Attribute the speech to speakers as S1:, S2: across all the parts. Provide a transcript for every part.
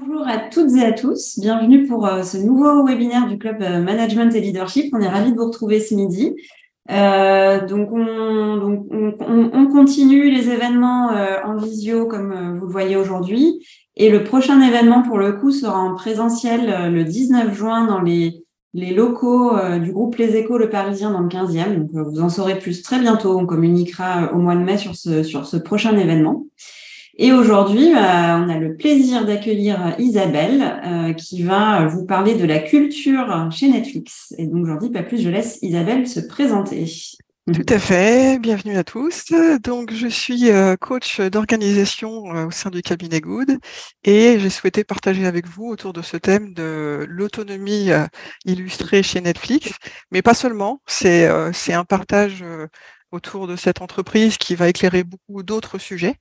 S1: Bonjour à toutes et à tous, bienvenue pour euh, ce nouveau webinaire du club euh, Management et Leadership. On est ravis de vous retrouver ce midi. Euh, donc, on, donc on, on, continue les événements euh, en visio comme vous le voyez aujourd'hui. Et le prochain événement pour le coup sera en présentiel le 19 juin dans les, les locaux du groupe Les Échos Le Parisien dans le 15e. Donc vous en saurez plus très bientôt. On communiquera au mois de mai sur ce, sur ce prochain événement. Et aujourd'hui, euh, on a le plaisir d'accueillir Isabelle euh, qui va vous parler de la culture chez Netflix. Et donc, j'en dis pas plus, je laisse Isabelle se présenter.
S2: Tout à fait, bienvenue à tous. Donc, je suis euh, coach d'organisation au sein du cabinet Good et j'ai souhaité partager avec vous autour de ce thème de l'autonomie illustrée chez Netflix, mais pas seulement, c'est un partage autour de cette entreprise qui va éclairer beaucoup d'autres sujets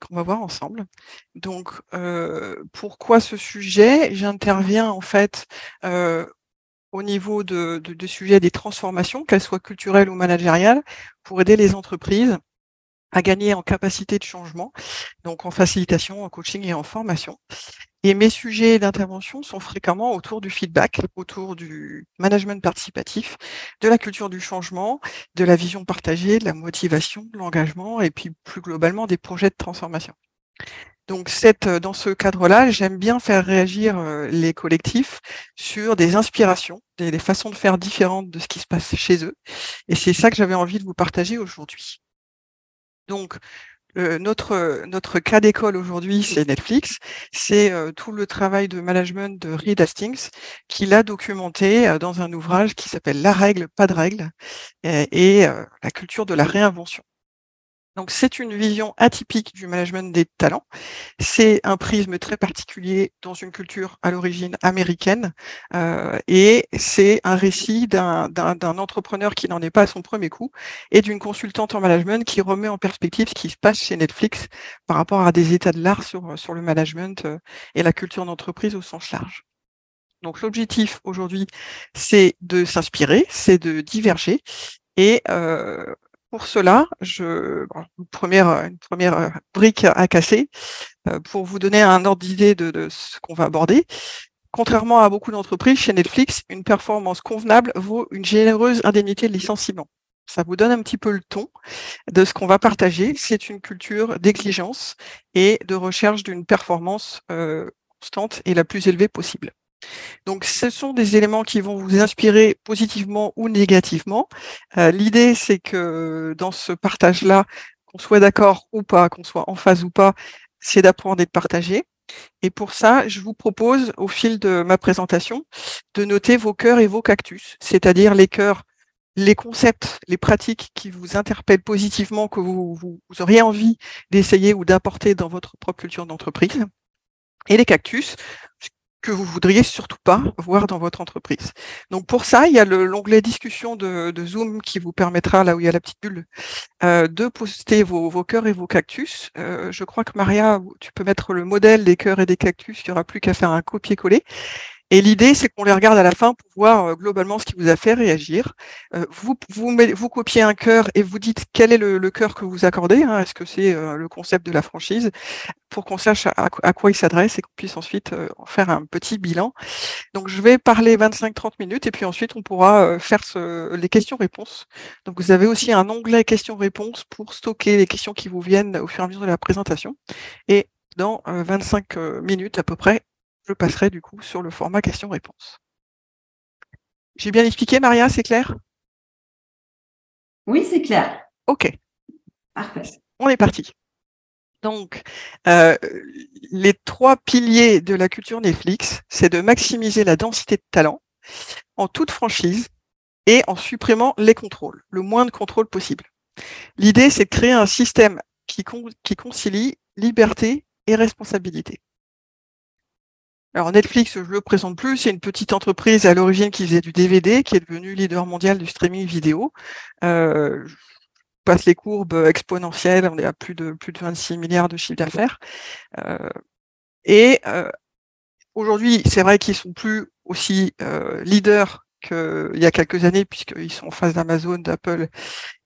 S2: qu'on va voir ensemble. Donc, euh, pourquoi ce sujet? J'interviens en fait euh, au niveau de, de, de sujets des transformations, qu'elles soient culturelles ou managériales, pour aider les entreprises à gagner en capacité de changement, donc en facilitation, en coaching et en formation. Et mes sujets d'intervention sont fréquemment autour du feedback, autour du management participatif, de la culture du changement, de la vision partagée, de la motivation, de l'engagement et puis plus globalement des projets de transformation. Donc cette, dans ce cadre-là, j'aime bien faire réagir euh, les collectifs sur des inspirations, des, des façons de faire différentes de ce qui se passe chez eux. Et c'est ça que j'avais envie de vous partager aujourd'hui. Donc, notre, notre cas d'école aujourd'hui, c'est Netflix. C'est euh, tout le travail de management de Reed Hastings qu'il a documenté euh, dans un ouvrage qui s'appelle La règle, pas de règle et, euh, la culture de la réinvention. Donc c'est une vision atypique du management des talents. C'est un prisme très particulier dans une culture à l'origine américaine euh, et c'est un récit d'un entrepreneur qui n'en est pas à son premier coup et d'une consultante en management qui remet en perspective ce qui se passe chez Netflix par rapport à des états de l'art sur, sur le management euh, et la culture d'entreprise au sens large. Donc l'objectif aujourd'hui, c'est de s'inspirer, c'est de diverger et euh, pour cela, je, une, première, une première euh, brique à casser euh, pour vous donner un ordre d'idée de, ce qu'on va aborder. Contrairement à beaucoup d'entreprises, chez Netflix, une performance convenable vaut une généreuse indemnité de licenciement. Ça vous donne un petit peu le ton de ce qu'on va partager. C'est une culture d'exigence et de recherche d'une performance euh, constante et la plus élevée possible. Donc, ce sont des éléments qui vont vous inspirer positivement ou négativement. Euh, l'idée, c'est que dans ce partage-là, qu'on soit d'accord ou pas, qu'on soit en phase ou pas, c'est d'apprendre et de partager. Et pour ça, je vous propose, au fil de ma présentation, de noter vos cœurs et vos cactus, c'est-à-dire les cœurs, les concepts, les pratiques qui vous interpellent positivement, que vous, vous auriez envie d'essayer ou d'apporter dans votre propre culture d'entreprise. Et les cactus, que vous voudriez surtout pas voir dans votre entreprise. Donc pour ça, il y a l'onglet discussion de, Zoom qui vous permettra, là où il y a la petite bulle, euh, de poster vos, vos cœurs et vos cactus. Euh, je crois que Maria, tu peux mettre le modèle des cœurs et des cactus, il n'y aura plus qu'à faire un copier-coller. Et l'idée, c'est qu'on les regarde à la fin pour voir euh, globalement ce qui vous a fait réagir. Euh, vous, vous, copiez un cœur et vous dites quel est le, le cœur que vous accordez. Hein. Est-ce que c'est euh, le concept de la franchise? Pour qu'on sache à, quoi il s'adresse et qu'on puisse ensuite en faire un petit bilan. Donc, je vais parler 25-30 minutes et puis ensuite, on pourra faire les questions-réponses. Donc, vous avez aussi un onglet questions-réponses pour stocker les questions qui vous viennent au fur et à mesure de la présentation. Et dans 25 minutes à peu près, je passerai du coup sur le format question-réponse. J'ai bien expliqué, Maria, c'est clair?
S1: Oui, c'est clair.
S2: OK.
S1: Parfait.
S2: On est parti. Donc, euh, les trois piliers de la culture Netflix, c'est de maximiser la densité de talent en toute franchise et en supprimant les contrôles, le moins de contrôles possible. L'idée, c'est de créer un système qui, qui concilie liberté et responsabilité. Alors Netflix, je le présente plus, c'est une petite entreprise à l'origine qui faisait du DVD, qui est devenue leader mondial du streaming vidéo. Euh, je passe les courbes exponentielles, on est à plus de plus de 26 milliards de chiffre d'affaires. Euh, et euh, aujourd'hui, c'est vrai qu'ils sont plus aussi euh, leaders qu'il y a quelques années, puisqu'ils sont en face d'Amazon, d'Apple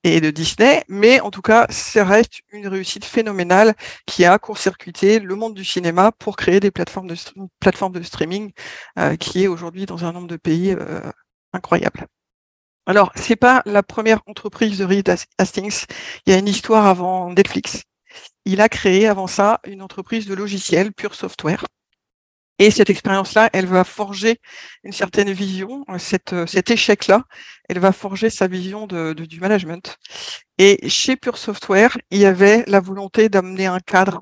S2: et de Disney, mais en tout cas, ça reste une réussite phénoménale qui a court-circuité le monde du cinéma pour créer des plateformes de, streaming euh, qui est aujourd'hui dans un nombre de pays euh, incroyable. Alors, c'est pas la première entreprise de Reed Hastings. Il y a une histoire avant Netflix. Il a créé avant ça une entreprise de logiciels, Pure Software, et cette expérience-là, elle va forger une certaine vision, euh, euh, cet échec-là, elle va forger sa vision du management. Et chez Pure Software, il y avait la volonté d'amener un cadre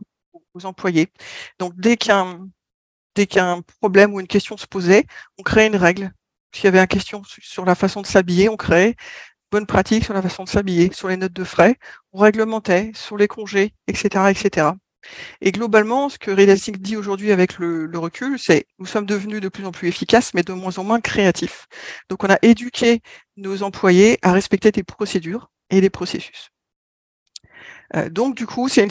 S2: aux employés. Donc dès qu'un dès qu'un problème ou une question se posait, on créait une règle. S'il y avait une question sur la façon de s'habiller, on créait bonne pratique sur la façon de s'habiller, sur les notes de frais, on réglementait, sur les congés, etc., etc. Et globalement, ce que Redastic dit aujourd'hui avec le, recul, c'est nous sommes devenus de plus en plus efficaces, mais de moins en moins créatifs. Donc, on a éduqué nos employés à respecter des procédures et des processus. Euh, donc, du coup, c'est un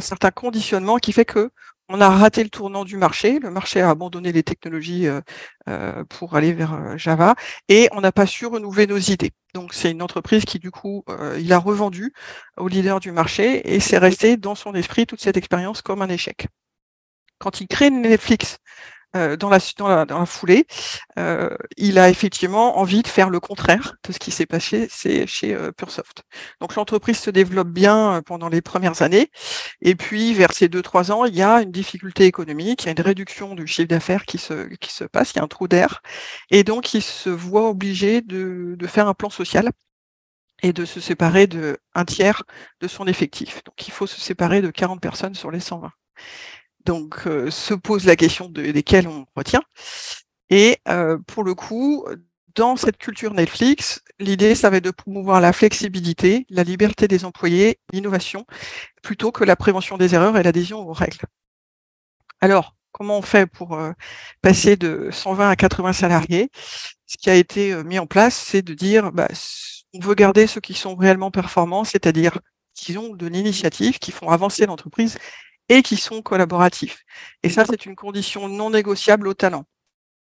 S2: certain conditionnement qui fait que on a raté le tournant du marché. Le marché a abandonné les technologies euh, euh, pour aller vers euh, Java et on n'a pas su renouveler nos idées. Donc c'est une entreprise qui du coup il a revendu au leader du marché et c'est resté dans son esprit toute cette expérience comme un échec. Quand il crée Netflix euh, dans, la, dans, la, dans, la, foulée, euh, il a effectivement envie de faire le contraire de ce qui s'est passé c'est chez euh. Donc l'entreprise se développe bien pendant les premières années, et puis vers ces deux trois ans, il y a une difficulté économique, il y a une réduction du chiffre d'affaires qui se, qui se passe, il y a un trou d'air, et donc il se voit obligé de, de faire un plan social et de se séparer de un tiers de son effectif. Donc il faut se séparer de 40 personnes sur les 120. Donc, euh, se pose la question de, desquels on retient. Et euh, pour le coup, dans cette culture Netflix, l'idée, ça va être de promouvoir la flexibilité, la liberté des employés, l'innovation, plutôt que la prévention des erreurs et l'adhésion aux règles. Alors, comment on fait pour euh, passer de 120 à 80 salariés? Ce qui a été mis en place, c'est de dire, bah, on veut garder ceux qui sont réellement performants, c'est-à-dire qui ont de l'initiative, qui font avancer l'entreprise et qui sont collaboratifs. Et ça, c'est une condition non négociable au talent.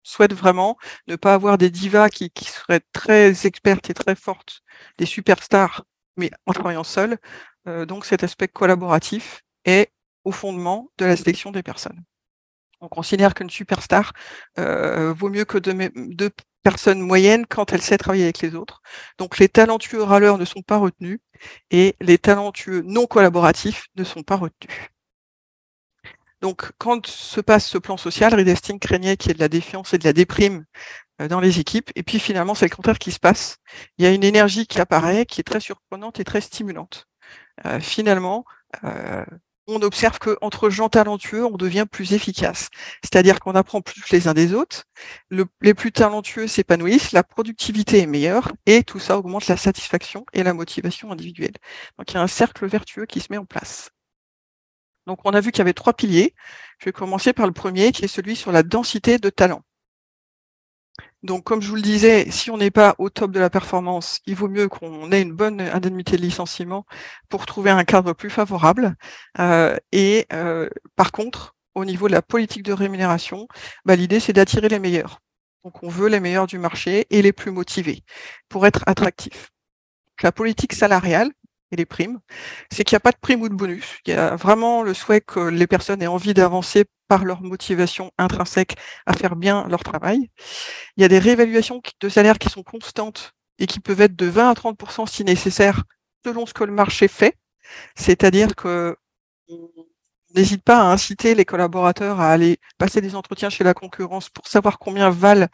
S2: On souhaite vraiment ne pas avoir des divas qui, qui seraient très expertes et très fortes, des superstars, mais en travaillant seuls. Euh, donc cet aspect collaboratif est au fondement de la sélection des personnes. On considère qu'une superstar euh, vaut mieux que deux, deux, personnes moyennes quand elle sait travailler avec les autres. Donc les talentueux râleurs ne sont pas retenus et les talentueux non collaboratifs ne sont pas retenus. Donc, quand se passe ce plan social, Reed craignait qu'il y ait de la défiance et de la déprime euh, dans les équipes. Et puis finalement, c'est le contraire qui se passe. Il y a une énergie qui apparaît, qui est très surprenante et très stimulante. Euh, finalement, euh, on observe qu'entre gens talentueux, on devient plus efficace. C'est-à-dire qu'on apprend plus les uns des autres, les plus talentueux s'épanouissent, la productivité est meilleure, et tout ça augmente la satisfaction et la motivation individuelle. Donc il y a un cercle vertueux qui se met en place. Donc, on a vu qu'il y avait trois piliers. Je vais commencer par le premier, qui est celui sur la densité de talent. Donc, comme je vous le disais, si on n'est pas au top de la performance, il vaut mieux qu'on ait une bonne indemnité de licenciement pour trouver un cadre plus favorable. Euh, et euh, par contre, au niveau de la politique de rémunération, bah, l'idée, c'est d'attirer les meilleurs. Donc, on veut les meilleurs du marché et les plus motivés pour être attractifs. La politique salariale, et les primes, c'est qu'il n'y a pas de prime ou de bonus. Il y a vraiment le souhait que les personnes aient envie d'avancer par leur motivation intrinsèque à faire bien leur travail. Il y a des réévaluations de salaire qui sont constantes et qui peuvent être de 20 à 30% si nécessaire selon ce que le marché fait. C'est-à-dire que n'hésite pas à inciter les collaborateurs à aller passer des entretiens chez la concurrence pour savoir combien valent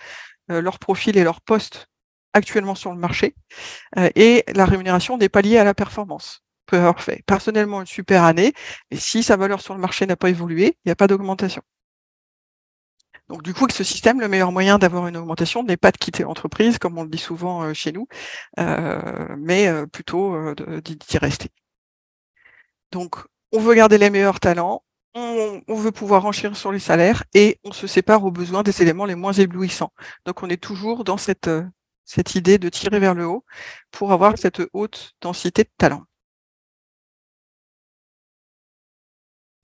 S2: euh, leur profil et leur poste actuellement sur le marché. Euh, et la rémunération n'est pas liée à la performance. Peut avoir fait personnellement une super année, mais si sa valeur sur le marché n'a pas évolué, il n'y a pas d'augmentation. Donc du coup, avec ce système, le meilleur moyen d'avoir une augmentation n'est pas de quitter l'entreprise, comme on le dit souvent euh, chez nous, euh, mais plutôt d'y rester. Donc, on veut garder les meilleurs talents, on, veut pouvoir enchérir sur les salaires et on se sépare aux besoins des éléments les moins éblouissants. Donc, on est toujours dans cette cette idée de tirer vers le haut pour avoir cette haute densité de talent.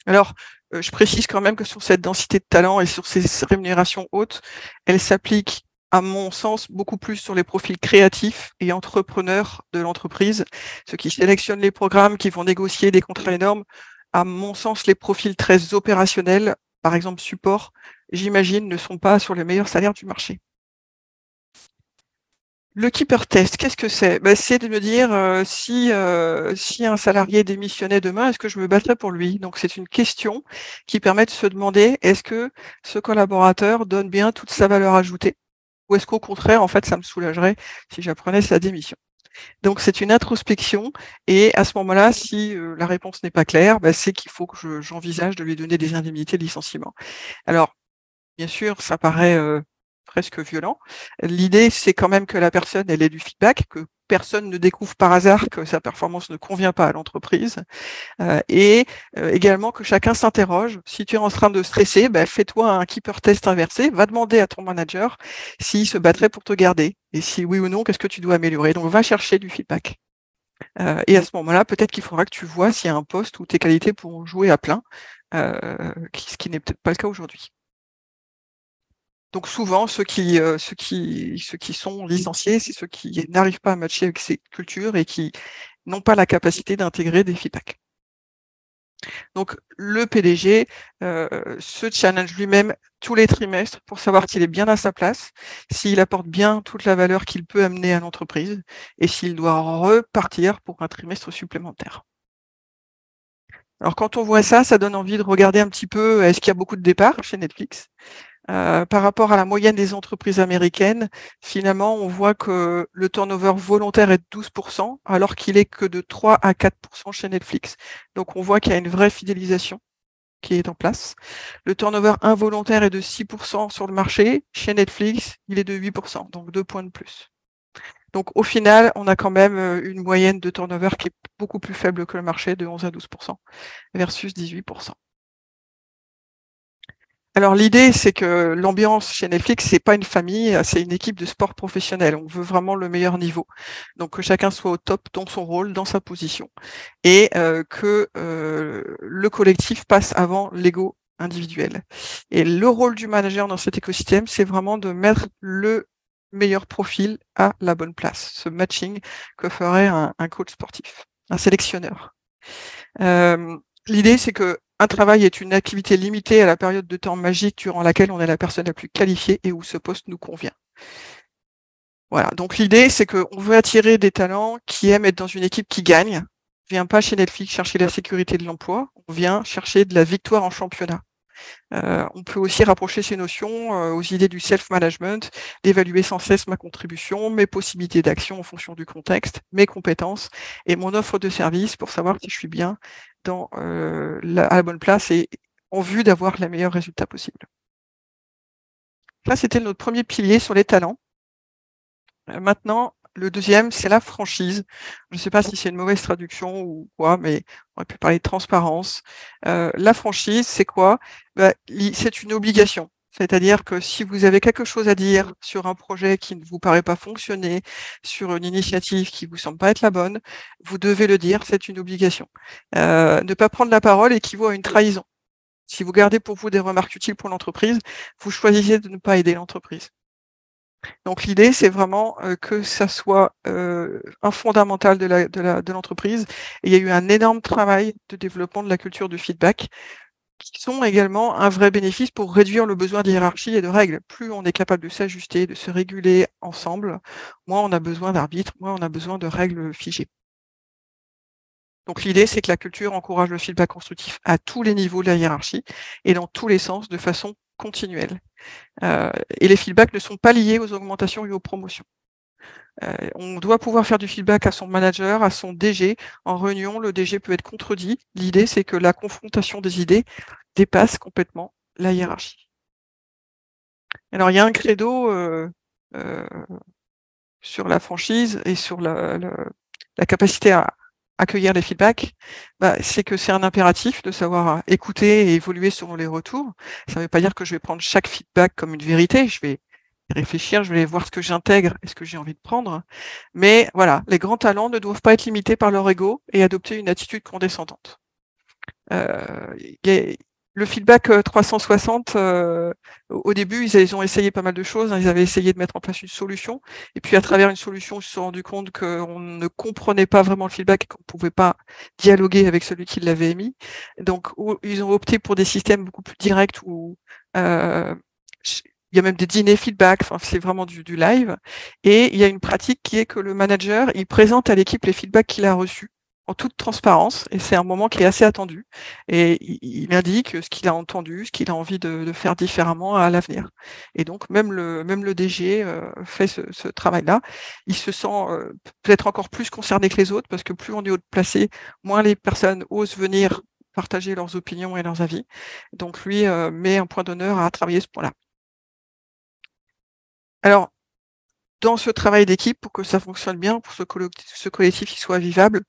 S2: Alors, euh, je précise quand même que sur cette densité de talent et sur ces rémunérations hautes, elle s'applique à mon sens, beaucoup plus sur les profils créatifs et entrepreneurs de l'entreprise, ceux qui sélectionnent les programmes, qui vont négocier des contrats énormes. À mon sens, les profils très opérationnels, par exemple support, j'imagine, ne sont pas sur les meilleurs salaires du marché. Le keeper test, qu'est-ce que c'est? Ben, C'est de me dire euh, si, euh, si un salarié démissionnait demain, est-ce que je me battrais pour lui? Donc c'est une question qui permet de se demander est-ce que ce collaborateur donne bien toute sa valeur ajoutée? Ou est-ce qu'au contraire, en fait, ça me soulagerait si j'apprenais sa démission? Donc c'est une introspection et à ce moment-là, si euh, la réponse n'est pas claire, ben, c'est qu'il faut que j'envisage de lui donner des indemnités de licenciement. Alors, bien sûr, ça paraît presque violent. L'idée, c'est quand même que la personne, elle ait du feedback, que personne ne découvre par hasard que sa performance ne convient pas à l'entreprise, euh, et euh, également que chacun s'interroge. Si tu es en train de stresser, ben, fais-toi un keeper test inversé, va demander à ton manager s'il se battrait pour te garder, et si oui ou non, qu'est-ce que tu dois améliorer? Donc, va chercher du feedback. Euh, et à ce moment-là, peut-être qu'il faudra que tu vois s'il y a un poste où tes qualités pourront jouer à plein, ce qui n'est peut-être pas le cas aujourd'hui. Donc souvent, ceux qui, euh, ceux qui, ceux qui sont licenciés, c'est ceux qui n'arrivent pas à matcher avec ces cultures et qui n'ont pas la capacité d'intégrer des feedbacks. Donc le PDG euh, se challenge lui-même tous les trimestres pour savoir qu'il est bien à sa place, s'il apporte bien toute la valeur qu'il peut amener à l'entreprise et s'il doit repartir pour un trimestre supplémentaire. Alors quand on voit ça, ça donne envie de regarder un petit peu, est-ce qu'il y a beaucoup de départs chez Netflix? Euh, par rapport à la moyenne des entreprises américaines, finalement, on voit que le turnover volontaire est de 12%, alors qu'il est que de 3 à 4% chez Netflix. Donc, on voit qu'il y a une vraie fidélisation qui est en place. Le turnover involontaire est de 6% sur le marché. Chez Netflix, il est de 8%, donc deux points de plus. Donc, au final, on a quand même euh, une moyenne de turnover qui est beaucoup plus faible que le marché, de 11 à 12%, versus 18%. Alors l'idée, c'est que l'ambiance chez Netflix, c'est pas une famille, c'est une équipe de sport professionnel. On veut vraiment le meilleur niveau. Donc que chacun soit au top dans son rôle, dans sa position, et euh, que euh, le collectif passe avant l'ego individuel. Et le rôle du manager dans cet écosystème, c'est vraiment de mettre le meilleur profil à la bonne place. Ce matching que ferait un, coach sportif, un sélectionneur. Euh, l'idée, c'est que un travail est une activité limitée à la période de temps magique durant laquelle on est la personne la plus qualifiée et où ce poste nous convient. Voilà, donc l'idée, c'est qu'on veut attirer des talents qui aiment être dans une équipe qui gagne. On vient pas chez Netflix chercher la sécurité de l'emploi, on vient chercher de la victoire en championnat. Euh, on peut aussi rapprocher ces notions euh, aux idées du self-management, d'évaluer sans cesse ma contribution, mes possibilités d'action en fonction du contexte, mes compétences et mon offre de service pour savoir si je suis bien euh, à la bonne place et en vue d'avoir les meilleurs résultats possibles. Là, c'était notre premier pilier sur les talents. maintenant, le deuxième, c'est la franchise. Je ne sais pas si c'est une mauvaise traduction ou quoi, mais on aurait pu parler de transparence. Euh, la franchise, c'est quoi? Bah, C'est une obligation. C'est-à-dire que si vous avez quelque chose à dire sur un projet qui ne vous paraît pas fonctionner, sur une initiative qui vous semble pas être la bonne, vous devez le dire, c'est une obligation. Euh, ne pas prendre la parole équivaut à une trahison. Si vous gardez pour vous des remarques utiles pour l'entreprise, vous choisissez de ne pas aider l'entreprise. Donc l'idée, c'est vraiment euh, que ça soit euh, un fondamental de l'entreprise. De et il y a eu un énorme travail de développement de la culture du feedback qui sont également un vrai bénéfice pour réduire le besoin d'hierarchie et de règles. Plus on est capable de s'ajuster, de se réguler ensemble, moins on a besoin d'arbitres, moins on a besoin de règles figées. Donc l'idée, c'est que la culture encourage le feedback constructif à tous les niveaux de la hiérarchie et dans tous les sens de façon continuelle. Euh, et les feedbacks ne sont pas liés aux augmentations et aux promotions. Euh, on doit pouvoir faire du feedback à son manager, à son DG. En réunion, le DG peut être contredit. L'idée, c'est que la confrontation des idées dépasse complètement la hiérarchie. Alors, il y a un credo euh, sur la franchise et sur la, la capacité à accueillir les feedbacks, bah, c'est que c'est un impératif de savoir écouter et évoluer selon les retours. Ça ne veut pas dire que je vais prendre chaque feedback comme une vérité. Je vais réfléchir, je vais voir ce que j'intègre et ce que j'ai envie de prendre. Mais voilà, les grands talents ne doivent pas être limités par leur ego et adopter une attitude condescendante. Euh, le feedback 360, euh, euh, au début, ils, ont essayé pas mal de choses. Hein. Ils avaient essayé de mettre en place une solution. Et puis, à travers une solution, ils se sont rendus compte qu'on ne comprenait pas vraiment le feedback et qu'on ne pouvait pas dialoguer avec celui qui l'avait émis. Donc, ils ont opté pour des systèmes beaucoup plus directs où euh, il y a même des dîners feedback. Enfin, c'est vraiment du, du live. Et il y a une pratique qui est que le manager, il présente à l'équipe les feedbacks qu'il a reçus en toute transparence et c'est un moment qui est assez attendu et il, indique ce qu'il a entendu, ce qu'il a envie de, faire différemment à l'avenir. Et donc même le même le DG euh, fait ce, travail-là. Il se sent euh, peut-être encore plus concerné que les autres parce que plus on est haut placé, moins les personnes osent venir partager leurs opinions et leurs avis. Donc lui euh, met un point d'honneur à travailler ce point-là. Alors, dans ce travail d'équipe, pour que ça fonctionne bien, pour ce, ce collectif soit vivable,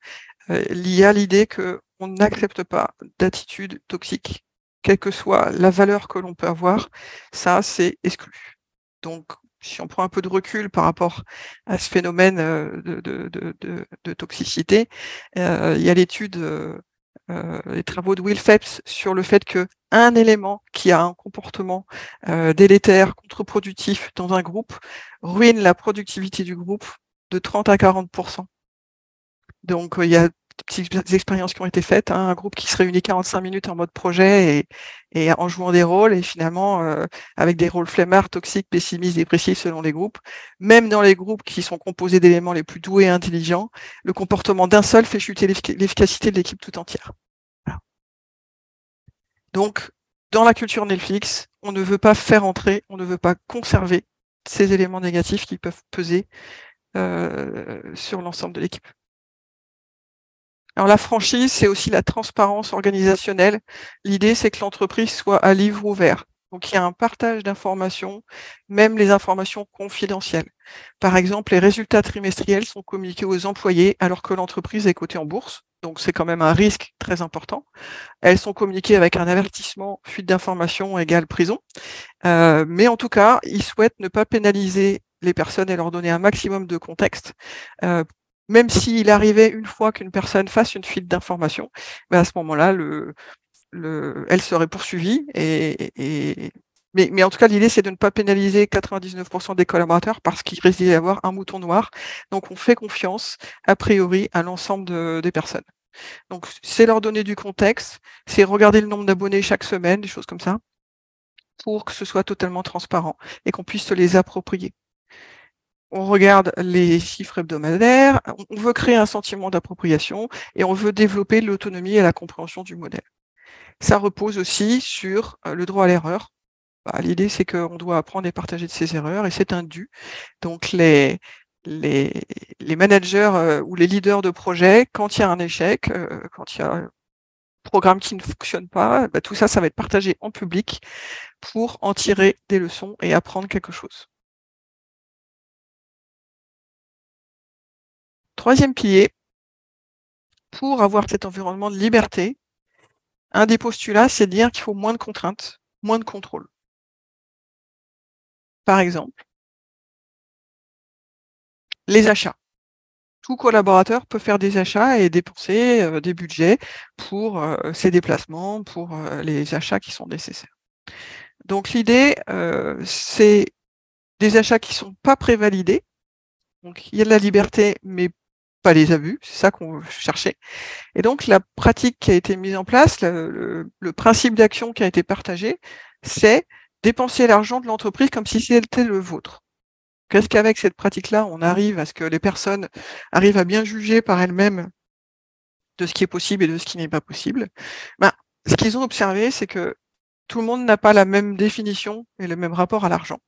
S2: euh, il y a l'idée qu'on n'accepte pas d'attitude toxique, quelle que soit la valeur que l'on peut avoir, ça c'est exclu. Donc si on prend un peu de recul par rapport à ce phénomène euh, de, toxicité, euh, il y a l'étude, les travaux de Will Phelps sur le fait que un élément qui a un comportement délétère, contre-productif dans un groupe ruine la productivité du groupe de 30 à 40 donc, il y a petites expériences qui ont été faites, hein, un groupe qui se réunit 45 minutes en mode projet et, et en jouant des rôles, et finalement, euh, avec des rôles flemmards, toxiques, pessimistes, dépressifs selon les groupes. Même dans les groupes qui sont composés d'éléments les plus doués et intelligents, le comportement d'un seul fait chuter l'efficacité de l'équipe tout entière. Donc, dans la culture Netflix, on ne veut pas faire entrer, on ne veut pas conserver ces éléments négatifs qui peuvent peser euh, sur l'ensemble de l'équipe. Alors la franchise, c'est aussi la transparence organisationnelle. L'idée, c'est que l'entreprise soit à livre ouvert. Donc il y a un partage d'informations, même les informations confidentielles. Par exemple, les résultats trimestriels sont communiqués aux employés alors que l'entreprise est cotée en bourse. Donc c'est quand même un risque très important. Elles sont communiquées avec un avertissement fuite d'informations égale prison. Euh, mais en tout cas, ils souhaitent ne pas pénaliser les personnes et leur donner un maximum de contexte euh, même s'il arrivait une fois qu'une personne fasse une fuite d'informations, ben à ce moment-là, le, le, elle serait poursuivie. Mais, en tout cas, l'idée, c'est de ne pas pénaliser 99% des collaborateurs parce qu'il risque d'y avoir un mouton noir. Donc, on fait confiance, a priori, à l'ensemble de, des personnes. Donc, c'est leur donner du contexte, c'est regarder le nombre d'abonnés chaque semaine, des choses comme ça, pour que ce soit totalement transparent et qu'on puisse se les approprier on regarde les chiffres hebdomadaires, on veut créer un sentiment d'appropriation et on veut développer l'autonomie et la compréhension du modèle. Ça repose aussi sur euh, le droit à l'erreur. Bah, l'idée, c'est qu'on doit apprendre et partager de ses erreurs et c'est un dû. Donc, les, managers euh, ou les leaders de projet, quand il y a un échec, euh, quand il y a un programme qui ne fonctionne pas, bah, tout ça, ça va être partagé en public pour en tirer des leçons et apprendre quelque chose. Troisième pilier, pour avoir cet environnement de liberté, un des postulats, c'est de dire qu'il faut moins de contraintes, moins de contrôle. Par exemple, les achats. Tout collaborateur peut faire des achats et dépenser euh, des budgets pour euh, ses déplacements, pour euh, les achats qui sont nécessaires. Donc l'idée, c'est des achats qui ne sont pas prévalidés. Donc il y a de la liberté, mais pas les abus, c'est ça qu'on cherchait. Et donc la pratique qui a été mise en place, le, principe d'action qui a été partagé, c'est dépenser l'argent de l'entreprise comme si c'était le vôtre. Qu'est-ce qu'avec cette pratique-là, on arrive à ce que les personnes arrivent à bien juger par elles-mêmes de ce qui est possible et de ce qui n'est pas possible? Ben, Ce qu'ils ont observé, c'est que tout le monde n'a pas la même définition et le même rapport à l'argent.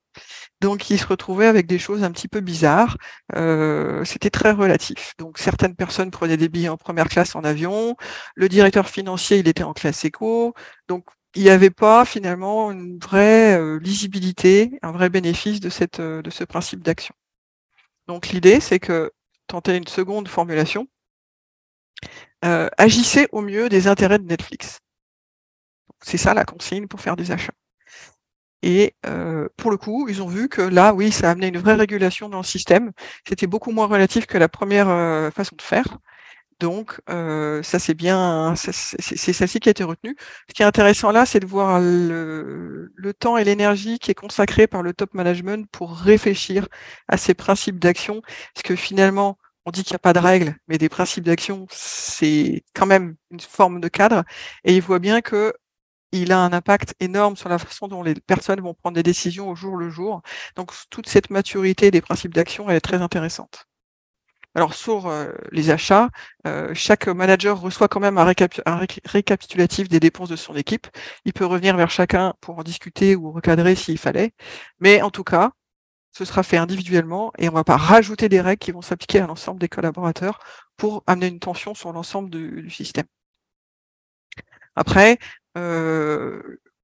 S2: Donc, ils se retrouvaient avec des choses un petit peu bizarres. Euh, C'était très relatif. Donc, certaines personnes prenaient des billets en première classe en avion. Le directeur financier, il était en classe éco. Donc, il n'y avait pas finalement une vraie euh, lisibilité, un vrai bénéfice de, cette, euh, de ce principe d'action. Donc, l'idée, c'est que tenter une seconde formulation, agissez au mieux des intérêts de Netflix. C'est ça la consigne pour faire des achats. Et euh, pour le coup, ils ont vu que là, oui, ça a amené une vraie régulation dans le système. C'était beaucoup moins relatif que la première euh, façon de faire. Donc, euh, ça c'est bien, c'est celle-ci qui a été retenue. Ce qui est intéressant là, c'est de voir le, temps et l'énergie qui est consacré par le top management pour réfléchir à ces principes d'action, parce que finalement, on dit qu'il n'y a pas de règles, mais des principes d'action, c'est quand même une forme de cadre, et il voit bien que il a un impact énorme sur la façon dont les personnes vont prendre des décisions au jour le jour. Donc, toute cette maturité des principes d'action, elle est très intéressante. Alors sur euh, les achats, euh, chaque manager reçoit quand même un, récapitulatif des dépenses de son équipe. Il peut revenir vers chacun pour en discuter ou recadrer s'il fallait. Mais en tout cas, ce sera fait individuellement et on ne va pas rajouter des règles qui vont s'appliquer à l'ensemble des collaborateurs pour amener une tension sur l'ensemble du, système. Après,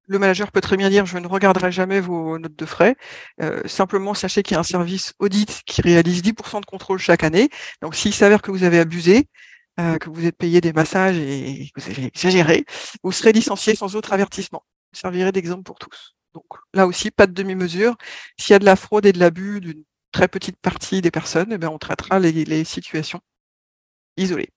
S2: le manager peut très bien dire je ne regarderai jamais vos notes de frais. Euh, simplement, sachez qu'il y a un service audit qui réalise 10% de contrôle chaque année. Donc, s'il s'avère que vous avez abusé, euh, que vous êtes payé des massages et que vous avez exagéré, vous serez licencié sans autre avertissement. Vous servirez d'exemple pour tous. Donc, là aussi, pas de demi-mesure. S'il y a de la fraude et de l'abus d'une très petite partie des personnes, eh bien, on traitera les situations isolées.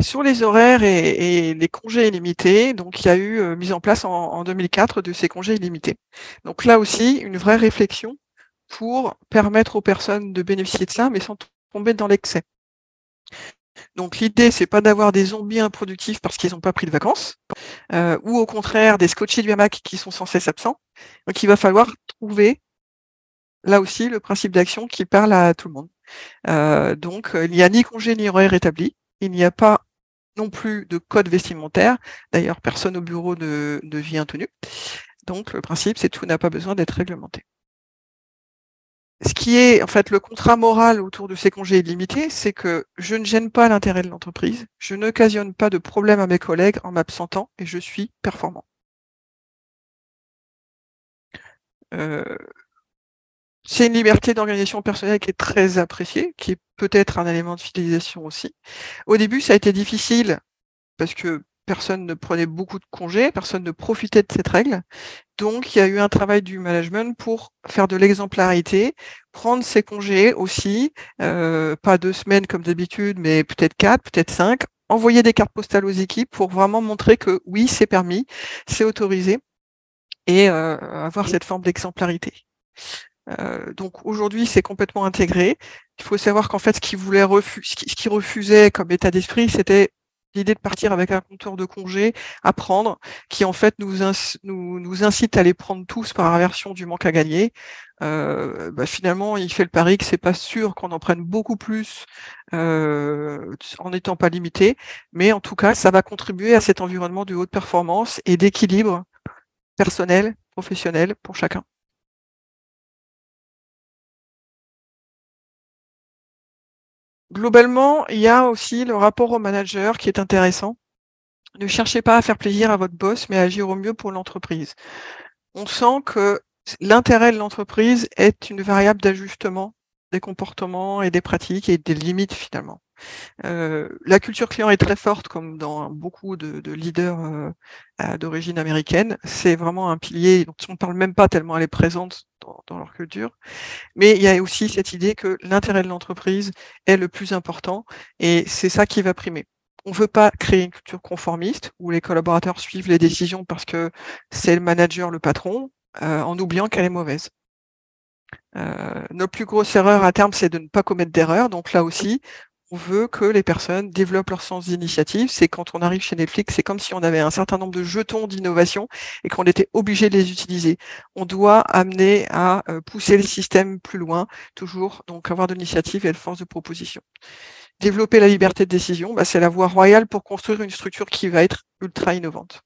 S2: Sur les horaires et, les congés illimités, donc il y a eu euh, mise en place en, 2004 de ces congés illimités. Donc là aussi, une vraie réflexion pour permettre aux personnes de bénéficier de ça, mais sans tomber dans l'excès. Donc l'idée, c'est pas d'avoir des zombies improductifs parce qu'ils n'ont pas pris de vacances, euh, ou au contraire des scotchés du hamac qui sont cesse absents. Donc il va falloir trouver là aussi le principe d'action qui parle à tout le monde. Euh, donc il n'y a ni congé ni horaire établi, il n'y a pas non plus de code vestimentaire. D'ailleurs, personne au bureau ne, vit en tenue. Donc, le principe, c'est tout n'a pas besoin d'être réglementé. Ce qui est en fait le contrat moral autour de ces congés illimités, c'est que je ne gêne pas l'intérêt de l'entreprise, je n'occasionne pas de problème à mes collègues en m'absentant et je suis performant. Euh, c'est une liberté d'organisation personnelle qui est très appréciée, qui est peut-être un élément de fidélisation aussi. Au début, ça a été difficile parce que personne ne prenait beaucoup de congés, personne ne profitait de cette règle. Donc, il y a eu un travail du management pour faire de l'exemplarité, prendre ses congés aussi, euh, pas deux semaines comme d'habitude, mais peut-être quatre, peut-être cinq, envoyer des cartes postales aux équipes pour vraiment montrer que oui, c'est permis, c'est autorisé, et euh, avoir cette forme d'exemplarité. Euh, donc aujourd'hui, c'est complètement intégré. Il faut savoir qu'en fait, ce qu'il voulait ce qui refusait comme état d'esprit, c'était l'idée de partir avec un compteur de congé à prendre, qui en fait nous, nous, incite à les prendre tous par aversion du manque à gagner. Euh, bah, finalement, il fait le pari que c'est pas sûr qu'on en prenne beaucoup plus euh, en n'étant pas limité, mais en tout cas, ça va contribuer à cet environnement de haute performance et d'équilibre personnel, professionnel pour chacun. Globalement, il y a aussi le rapport au manager qui est intéressant. Ne cherchez pas à faire plaisir à votre boss, mais à agir au mieux pour l'entreprise. On sent que l'intérêt de l'entreprise est une variable d'ajustement des comportements et des pratiques et des limites finalement. Euh, la culture client est très forte, comme dans beaucoup de, leaders euh, d'origine américaine. C'est vraiment un pilier dont on ne parle même pas tellement elle est présente dans, leur culture. Mais il y a aussi cette idée que l'intérêt de l'entreprise est le plus important et c'est ça qui va primer. On ne veut pas créer une culture conformiste où les collaborateurs suivent les décisions parce que c'est le manager, le patron, euh, en oubliant qu'elle est mauvaise. Euh, notre plus grosse erreur à terme, c'est de ne pas commettre d'erreur. Donc là aussi, on veut que les personnes développent leur sens d'initiative. C'est quand on arrive chez Netflix, c'est comme si on avait un certain nombre de jetons d'innovation et qu'on était obligé de les utiliser. On doit amener à euh, pousser le système plus loin, toujours, donc avoir de l'initiative et de force de proposition. Développer la liberté de décision, bah, c'est la voie royale pour construire une structure qui va être ultra innovante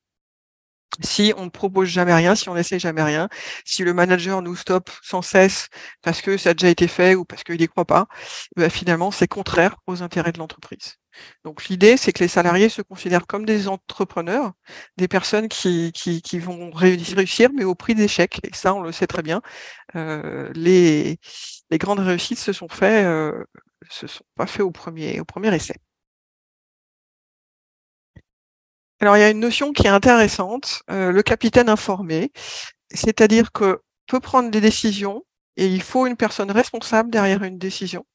S2: si on ne propose jamais rien, si on n'essaie jamais rien, si le manager nous stoppe sans cesse parce que ça a déjà été fait ou parce qu'il n'y croit pas, ben finalement, c'est contraire aux intérêts de l'entreprise. Donc l'idée, c'est que les salariés se considèrent comme des entrepreneurs, des personnes qui, vont réussir, mais au prix d'échecs. Et ça, on le sait très bien. Euh, les, grandes réussites se sont faites, euh, se sont pas fait au premier, au premier essai. Alors, il y a une notion qui est intéressante, euh, le capitaine informé, c'est-à-dire que peut prendre des décisions et il faut une personne responsable derrière une décision.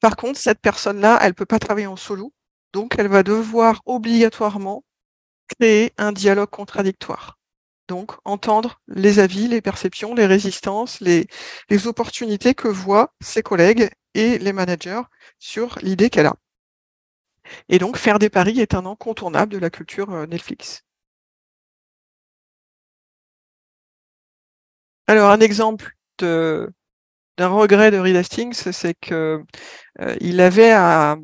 S2: Par contre, cette personne-là, elle peut pas travailler en solo, donc elle va devoir obligatoirement créer un dialogue contradictoire. Donc, entendre les avis, les perceptions, les résistances, les, les opportunités que voient ses collègues et les managers sur l'idée qu'elle a. Et donc, faire des paris est un incontournable de la culture euh, Netflix. Alors, un exemple d'un regret de Reed Hastings, c'est que euh, avait à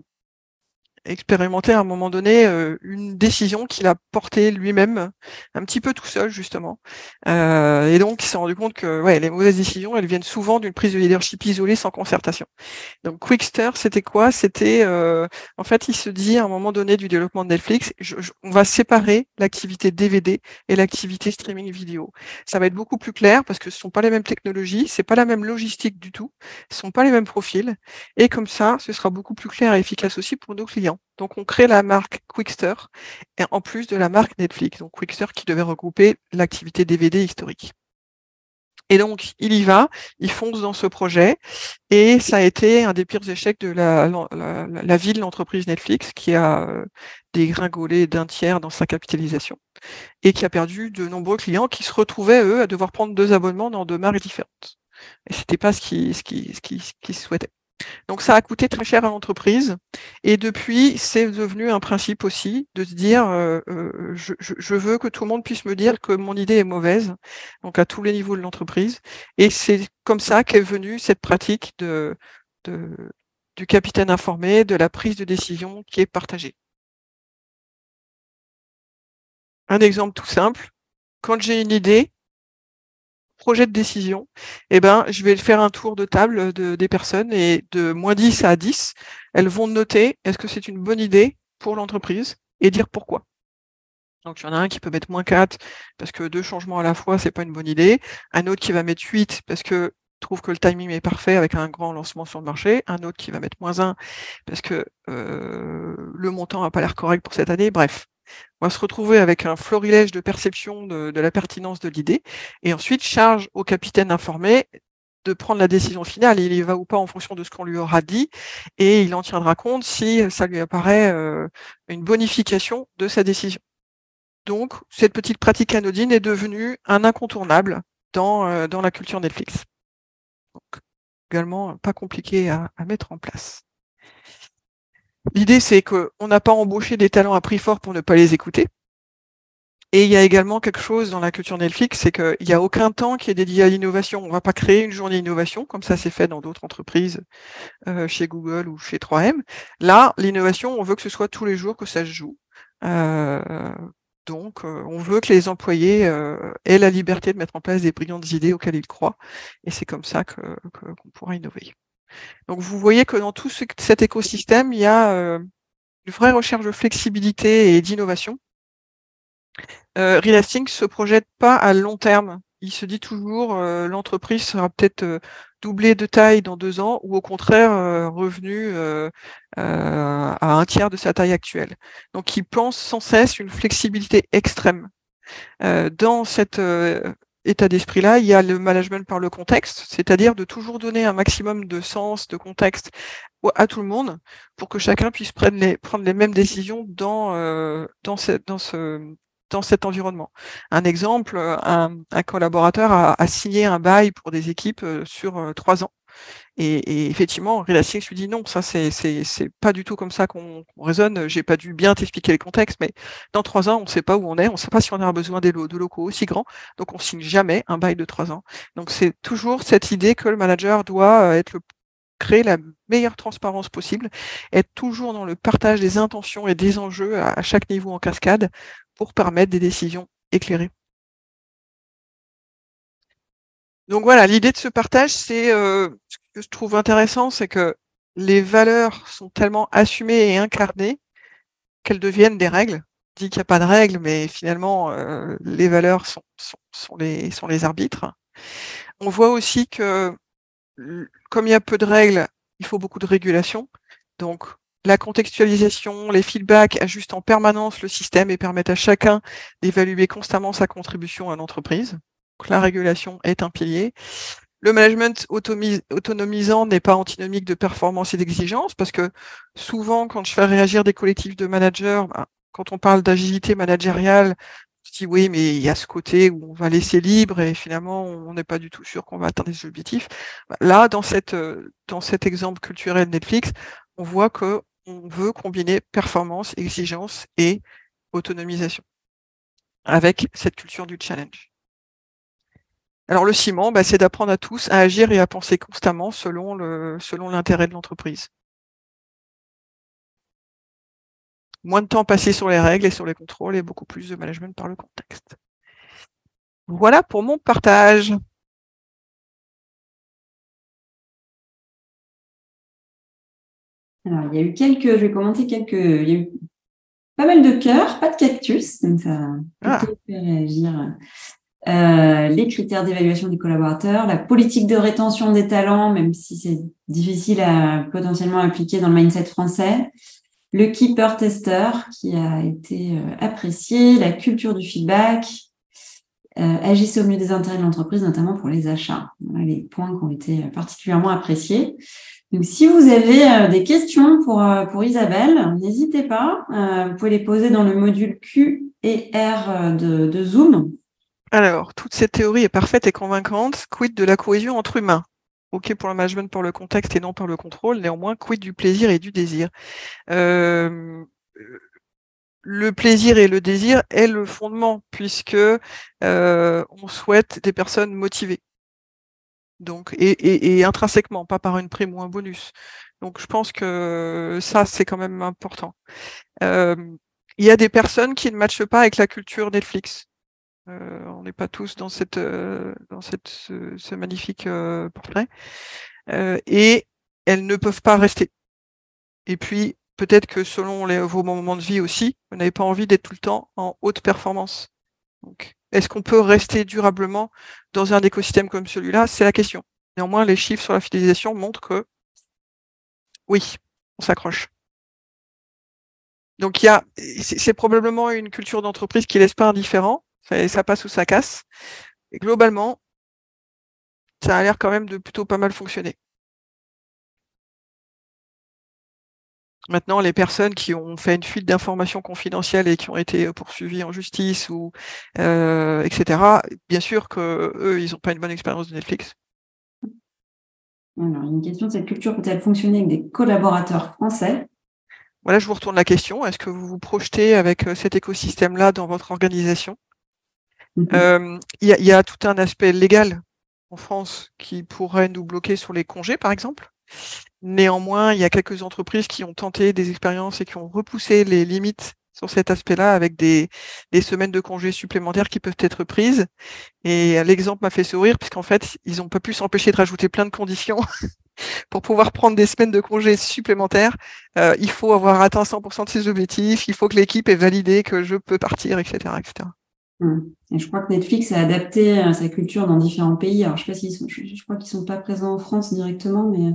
S2: expérimenter à un moment donné euh, une décision qu'il a portée lui-même, un petit peu tout seul justement. Euh, et donc il s'est rendu compte que ouais, les mauvaises décisions, elles viennent souvent d'une prise de leadership isolée sans concertation. Donc Quickster, c'était quoi? C'était euh, en fait, il se dit à un moment donné du développement de Netflix, on va séparer l'activité DVD et l'activité streaming vidéo. Ça va être beaucoup plus clair parce que ce sont pas les mêmes technologies, c'est pas la même logistique du tout, ce sont pas les mêmes profils, et comme ça, ce sera beaucoup plus clair et efficace aussi pour nos clients. Donc on crée la marque Quickster et en plus de la marque Netflix. Donc Quickster qui devait regrouper l'activité DVD historique. Et donc, il y va, il fonce dans ce projet, et ça a été un des pires échecs de la, la, vie de l'entreprise Netflix, qui a euh, dégringolé d'un tiers dans sa capitalisation, et qui a perdu de nombreux clients qui se retrouvaient, eux, à devoir prendre deux abonnements dans deux marques différentes. Et pas ce qu'ils ce qui, ce qui, ce qui souhaitaient. Donc ça a coûté très cher à l'entreprise. Et depuis, c'est devenu un principe aussi de se dire, euh, euh, je, veux que tout le monde puisse me dire que mon idée est mauvaise, donc à tous les niveaux de l'entreprise. Et c'est comme ça qu'est venue cette pratique du capitaine informé, de la prise de décision qui est partagée. Un exemple tout simple. Quand j'ai une idée, projet de décision, eh ben, je vais faire un tour de table de, des personnes et de moins 10 à 10, elles vont noter est-ce que c'est une bonne idée pour l'entreprise et dire pourquoi. Donc, il y en a un qui peut mettre moins 4 parce que deux changements à la fois, c'est pas une bonne idée. Un autre qui va mettre 8 parce que trouve que le timing est parfait avec un grand lancement sur le marché. Un autre qui va mettre moins 1 parce que euh, le montant n'a pas l'air correct pour cette année. Bref, on va se retrouver avec un florilège de perception de, la pertinence de l'idée, et ensuite charge au capitaine informé de prendre la décision finale. Il y va ou pas en fonction de ce qu'on lui aura dit, et il en tiendra compte si ça lui apparaît euh, une bonification de sa décision. Donc, cette petite pratique anodine est devenue un incontournable dans, euh, dans la culture Netflix. Donc, également pas compliqué à mettre en place. L'idée, c'est qu'on n'a pas embauché des talents à prix fort pour ne pas les écouter. Et il y a également quelque chose dans la culture Netflix, c'est qu'il n'y a aucun temps qui est dédié à l'innovation. On ne va pas créer une journée d'innovation, comme ça c'est fait dans d'autres entreprises, euh, chez Google ou chez 3M. Là, l'innovation, on veut que ce soit tous les jours que ça se joue. Euh, donc, euh, on veut que les employés aient la liberté de mettre en place des brillantes idées auxquelles ils croient. Et c'est comme ça qu'on pourra innover. Donc vous voyez que dans tout cet écosystème, il y a euh, une vraie recherche de flexibilité et d'innovation. Euh, Real se projette pas à long terme. Il se dit toujours euh, l'entreprise sera peut-être euh, doublée de taille dans deux ans ou au contraire revenu à un tiers de sa taille actuelle. Donc il pense sans cesse une flexibilité extrême. dans cette état d'esprit-là, il y a le management par le contexte, c'est-à-dire de toujours donner un maximum de sens, de contexte à tout le monde pour que chacun puisse prendre les, prendre les mêmes décisions dans, euh, dans, dans, ce, dans cet environnement. Un exemple, un, collaborateur a, signé un bail pour des équipes euh, sur euh, trois ans. Et, effectivement, je lui dit non, ça c'est pas du tout comme ça qu'on raisonne. J'ai pas dû bien t'expliquer les contextes, mais dans trois ans, on ne sait pas où on est, on ne sait pas si on a besoin des de locaux aussi grands, donc on signe jamais un bail de trois ans. Donc c'est toujours cette idée que le manager doit euh, être le créer la meilleure transparence possible, être toujours dans le partage des intentions et des enjeux à chaque niveau en cascade pour permettre des décisions éclairées. Donc voilà, l'idée de ce partage, c'est euh, ce que je trouve intéressant, c'est que les valeurs sont tellement assumées et incarnées qu'elles deviennent des règles. On dit qu'il n'y a pas de règles, mais finalement, euh, les valeurs sont, les, sont les arbitres. On voit aussi que comme il y a peu de règles, il faut beaucoup de régulation. Donc, la contextualisation, les feedbacks ajustent en permanence le système et permettent à chacun d'évaluer constamment sa contribution à l'entreprise la régulation est un pilier. le management autonomisant n'est pas antinomique de performance et d'exigence, parce que souvent, quand je fais réagir des collectifs de managers, ben, quand on parle d'agilité managériale, je dis oui, mais il y a ce côté où on va laisser libre et finalement, on n'est pas du tout sûr qu'on va atteindre les objectifs. Ben, là, dans, cette, dans cet exemple culturel Netflix, on voit que on veut combiner performance, exigence et autonomisation avec cette culture du challenge. Alors le ciment, bah, c'est d'apprendre à tous à agir et à penser constamment selon le selon l'intérêt de l'entreprise. Moins de temps passé sur les règles et sur les contrôles et beaucoup plus de management par le contexte. Voilà pour mon partage.
S1: Alors, il y a eu quelques, je vais commenter quelques, il y a eu pas mal de cœurs, pas de cactus, donc ça a ah. fait réagir euh, les critères d'évaluation des collaborateurs, la politique de rétention des talents, même si c'est difficile à potentiellement appliquer dans le mindset français, le keeper tester qui a été euh, apprécié, la culture du feedback, euh, agissez au mieux des intérêts de l'entreprise, notamment pour les achats. Voilà les points qui ont été particulièrement appréciés. Donc, si vous avez des questions pour, pour Isabelle, n'hésitez pas. vous pouvez les poser dans le module Q et R de, de Zoom.
S2: Alors, toute cette théorie est parfaite et convaincante. Quid de la cohésion entre humains? OK pour le management, pour le contexte et non par le contrôle. Néanmoins, quid du plaisir et du désir? Euh, Le plaisir et le désir est le fondement puisque euh, on souhaite des personnes motivées. Donc, et, intrinsèquement, pas par une prime ou un bonus. Donc, je pense que ça, c'est quand même important. Euh, il y a des personnes qui ne matchent pas avec la culture Netflix. Euh, on n'est pas tous dans cette euh, dans cette ce, magnifique euh, portrait et elles ne peuvent pas rester. Et puis peut-être que selon les, vos moments de vie aussi, vous n'avez pas envie d'être tout le temps en haute performance. Donc, est-ce qu'on peut rester durablement dans un écosystème comme celui-là? C'est la question. Néanmoins, les chiffres sur la fidélisation montrent que oui, on s'accroche. Donc il y a, c'est probablement une culture d'entreprise qui laisse pas indifférent, ça, passe ou ça casse. Et globalement, ça a l'air quand même de plutôt pas mal fonctionner. Maintenant, les personnes qui ont fait une fuite d'informations confidentielles et qui ont été poursuivies en justice ou euh, etc. Bien sûr que eux, ils n'ont pas une bonne expérience de Netflix.
S1: Alors, une question cette culture peut-elle fonctionner avec des collaborateurs français?
S2: Voilà, je vous retourne la question. Est-ce que vous vous projetez avec euh, cet écosystème-là dans votre organisation? Mhm. Euh, il y, a tout un aspect légal en France qui pourrait nous bloquer sur les congés, par exemple. Néanmoins, il y a quelques entreprises qui ont tenté des expériences et qui ont repoussé les limites sur cet aspect-là avec des, semaines de congés supplémentaires qui peuvent être prises. Et l'exemple m'a fait sourire puisqu'en fait, ils n'ont pas pu s'empêcher de rajouter plein de conditions pour pouvoir prendre des semaines de congés supplémentaires. Euh, il faut avoir atteint 100% de ses objectifs, il faut que l'équipe ait validé que je peux partir, etc., etc.
S1: Hum. Et je crois que Netflix a adapté euh, sa culture dans différents pays. Alors, je sais pas s'ils sont, je, crois qu'ils sont pas présents en France directement, mais.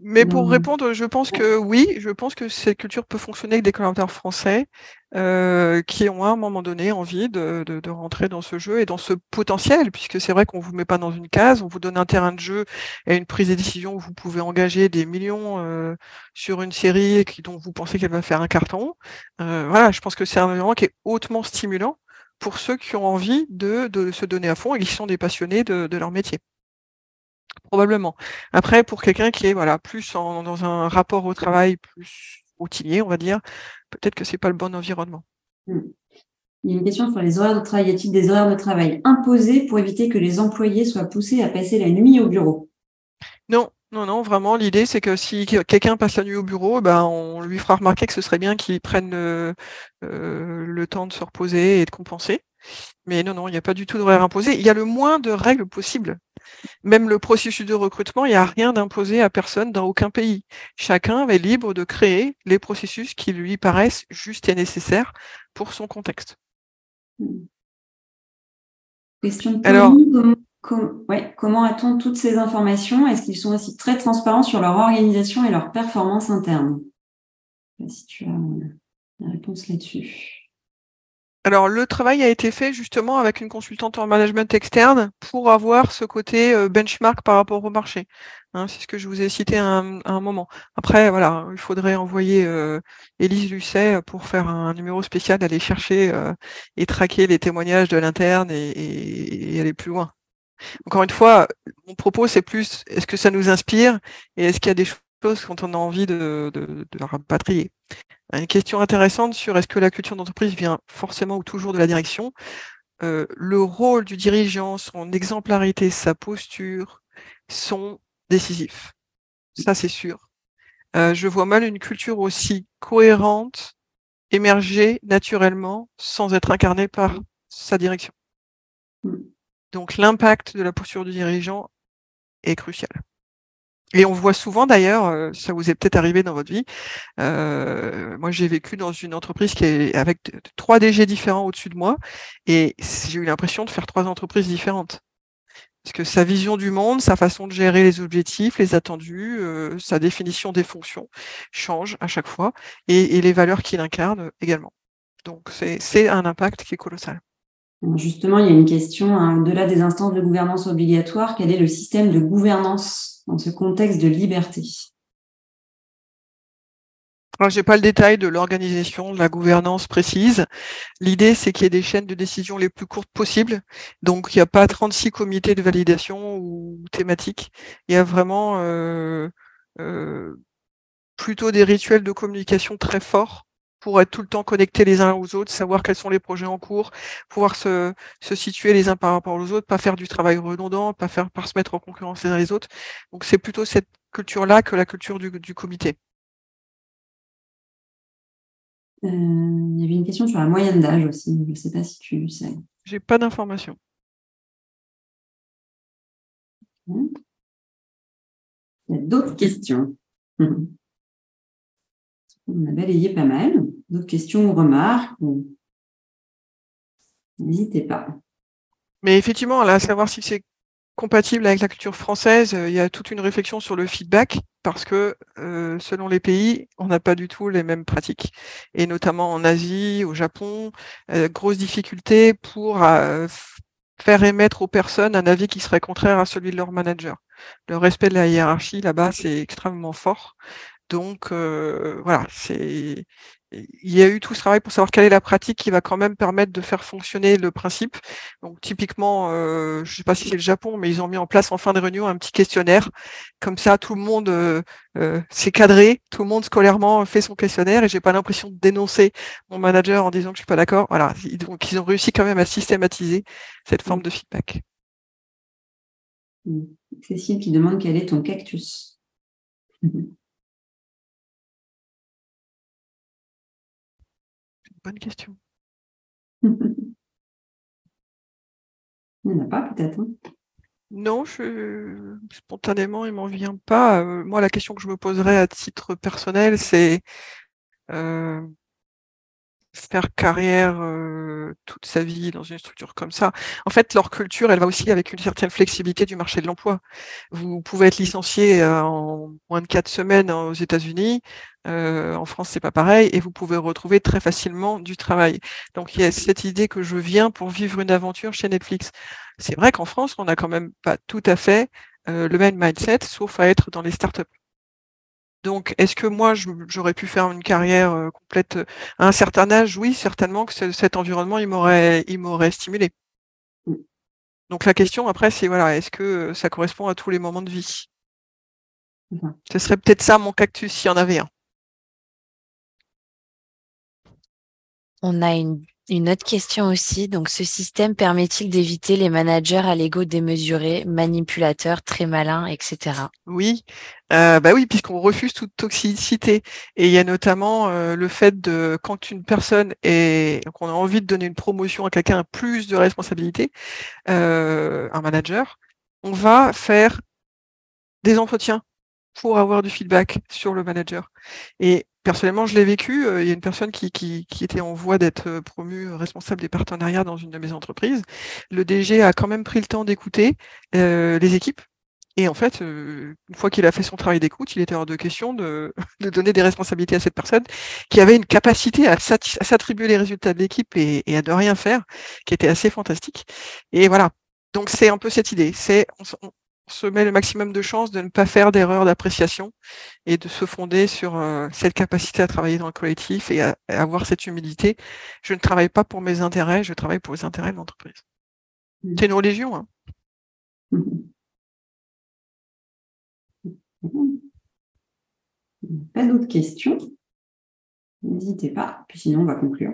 S2: Mais pour répondre, je pense que oui, je pense que cette culture peut fonctionner avec des collaborateurs français euh, qui ont à un moment donné envie de, de, de, rentrer dans ce jeu et dans ce potentiel, puisque c'est vrai qu'on vous met pas dans une case, on vous donne un terrain de jeu et une prise de décision où vous pouvez engager des millions euh, sur une série qui, dont vous pensez qu'elle va faire un carton. Euh, voilà, je pense que c'est un élément qui est hautement stimulant pour ceux qui ont envie de, de se donner à fond et qui sont des passionnés de, de leur métier probablement. Après, pour quelqu'un qui est voilà plus dans un rapport au travail plus routinier, on va dire, peut-être que c'est pas le bon environnement. Hmm.
S1: Il y a une question sur les horaires de travail. Y a-t-il des horaires de travail imposés pour éviter que les employés soient poussés à passer la nuit au bureau?
S2: Non, non, non, vraiment, l'idée, c'est que si quelqu'un passe la nuit au bureau, ben, on lui fera remarquer que ce serait bien qu'il prenne euh, le temps de se reposer et de compenser. Mais non, non, il n'y a pas du tout d'horaire imposé. Il y a le moins de règles possibles. Même le processus de recrutement, il n'y a rien d'imposé à personne dans aucun pays. Chacun est libre de créer les processus qui lui paraissent justes et nécessaires pour son contexte.
S1: Question de Alors, comment, a-t-on toutes ces informations? Est-ce qu'ils sont aussi très transparents sur leur organisation et leur performance interne? Si tu as la réponse là-dessus.
S2: Alors, le travail a été fait justement avec une consultante en management externe pour avoir ce côté euh, benchmark par rapport au marché. Hein, c'est ce que je vous ai cité à un, moment. Après, voilà, il faudrait envoyer euh, Élise Lucet pour faire un numéro spécial, aller chercher euh, et traquer les témoignages de l'interne et, aller plus loin. Encore une fois, mon propos, c'est plus est-ce que ça nous inspire et est-ce qu'il y a des choses quand on a envie de, de, de rapatrier. Une question intéressante sur est-ce que la culture d'entreprise vient forcément ou toujours de la direction? Euh, le rôle du dirigeant, son exemplarité, sa posture sont décisifs. Ça, c'est sûr. Euh, je vois mal une culture aussi cohérente émerger naturellement sans être incarnée par sa direction. Mm. Donc l'impact de la posture du dirigeant est crucial. Et on voit souvent d'ailleurs, euh, ça vous est peut-être arrivé dans votre vie, euh, moi j'ai vécu dans une entreprise qui est avec trois DG différents au-dessus de moi, et j'ai eu l'impression de faire trois entreprises différentes. Parce que sa vision du monde, sa façon de gérer les objectifs, les attendus, euh, sa définition des fonctions change à chaque fois, et, et les valeurs qu'il incarne également. Donc c'est un impact qui est colossal.
S1: Justement, il y a une question, hein, au-delà des instances de gouvernance obligatoires, quel est le système de gouvernance dans ce contexte de liberté
S2: je n'ai pas le détail de l'organisation, de la gouvernance précise. L'idée, c'est qu'il y ait des chaînes de décision les plus courtes possibles. Donc, il n'y a pas 36 comités de validation ou thématiques. Il y a vraiment euh, euh, plutôt des rituels de communication très forts pour être tout le temps connectés les uns aux autres, savoir quels sont les projets en cours, pouvoir se, se situer les uns par rapport aux autres, pas faire du travail redondant, pas faire par se mettre en concurrence les uns les autres. Donc c'est plutôt cette culture-là que la culture du, du comité.
S1: Euh, il y avait une question sur la moyenne d'âge aussi. Je ne sais pas si tu sais.
S2: J'ai pas d'informations.
S1: Il y a d'autres questions. On a balayé pas mal. D'autres questions ou remarques N'hésitez pas.
S2: Mais effectivement, là, à savoir si c'est compatible avec la culture française, euh, il y a toute une réflexion sur le feedback parce que euh, selon les pays, on n'a pas du tout les mêmes pratiques. Et notamment en Asie, au Japon, euh, grosse difficulté pour faire émettre aux personnes un avis qui serait contraire à celui de leur manager. Le respect de la hiérarchie là-bas, c'est extrêmement fort. Donc euh, voilà, c'est il y a eu tout ce travail pour savoir quelle est la pratique qui va quand même permettre de faire fonctionner le principe. Donc typiquement, euh, je ne sais pas si c'est le Japon, mais ils ont mis en place en fin de réunion un petit questionnaire. Comme ça, tout le monde euh, s'est cadré, tout le monde scolairement fait son questionnaire et j'ai pas l'impression de dénoncer mon manager en disant que je suis pas d'accord. Voilà, donc ils ont réussi quand même à systématiser cette forme de feedback.
S1: Cécile qui demande quel est ton cactus.
S2: Bonne question.
S1: Il n'y en a pas peut-être. Hein.
S2: non, je, spontanément, il m'en vient pas. Euh, moi, la question que je me poserais à titre personnel, c'est euh, faire carrière euh, toute sa vie dans une structure comme ça. En fait, leur culture, elle va aussi avec une certaine flexibilité du marché de l'emploi. Vous pouvez être licencié euh, en moins de quatre semaines aux États-Unis. Euh, en France, c'est pas pareil, et vous pouvez retrouver très facilement du travail. Donc, il y a cette idée que je viens pour vivre une aventure chez Netflix. C'est vrai qu'en France, on n'a quand même pas tout à fait le même mindset, sauf à être dans les startups. Donc, est-ce que moi, j'aurais pu faire une carrière euh, complète euh, à un certain âge? Oui, certainement que cet environnement, il m'aurait, il m'aurait stimulé. Mmh. Donc, la question après, c'est voilà, est-ce que euh, ça correspond à tous les moments de vie? Mmh Ce serait peut-être ça mon cactus s'il y en avait un.
S3: On a une une autre question aussi. Donc, ce système permet-il d'éviter les managers à l'ego démesuré, manipulateurs, très malins, etc.
S2: Oui, euh, bah oui, puisqu'on refuse toute toxicité. Et il y a notamment euh, le fait de quand une personne est, qu'on a envie de donner une promotion à quelqu'un plus de responsabilité, euh, un manager, on va faire des entretiens pour avoir du feedback sur le manager. Et personnellement, je l'ai vécu. Euh, il y a une personne qui, qui, était en voie d'être euh, promue responsable des partenariats dans une de mes entreprises. Le DG a quand même pris le temps d'écouter euh, les équipes Et en fait, une fois qu'il a fait son travail d'écoute, il était hors de question de, donner des responsabilités à cette personne qui avait une capacité à s'attribuer les résultats de l'équipe et, à ne rien faire, qui était assez fantastique. Et voilà. Donc c'est un peu cette idée. C'est on, se met le maximum de chances de ne pas faire d'erreur d'appréciation et de se fonder sur cette capacité à travailler dans le collectif et à, avoir cette humilité. Je ne travaille pas pour mes intérêts, je travaille pour les intérêts de l'entreprise. Mmh. C'est une religion. Hein. Mmh.
S1: Pas d'autres questions? N'hésitez pas, puis sinon on va conclure.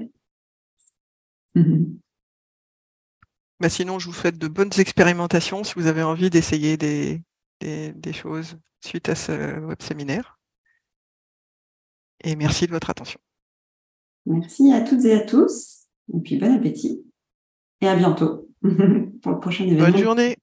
S2: Bah sinon, je vous souhaite de bonnes expérimentations si vous avez envie d'essayer des, des, choses suite à ce web séminaire. Et merci de votre attention.
S1: Merci à toutes et à tous. Et puis bon appétit. Et à bientôt pour le prochain événement.
S2: Bonne journée.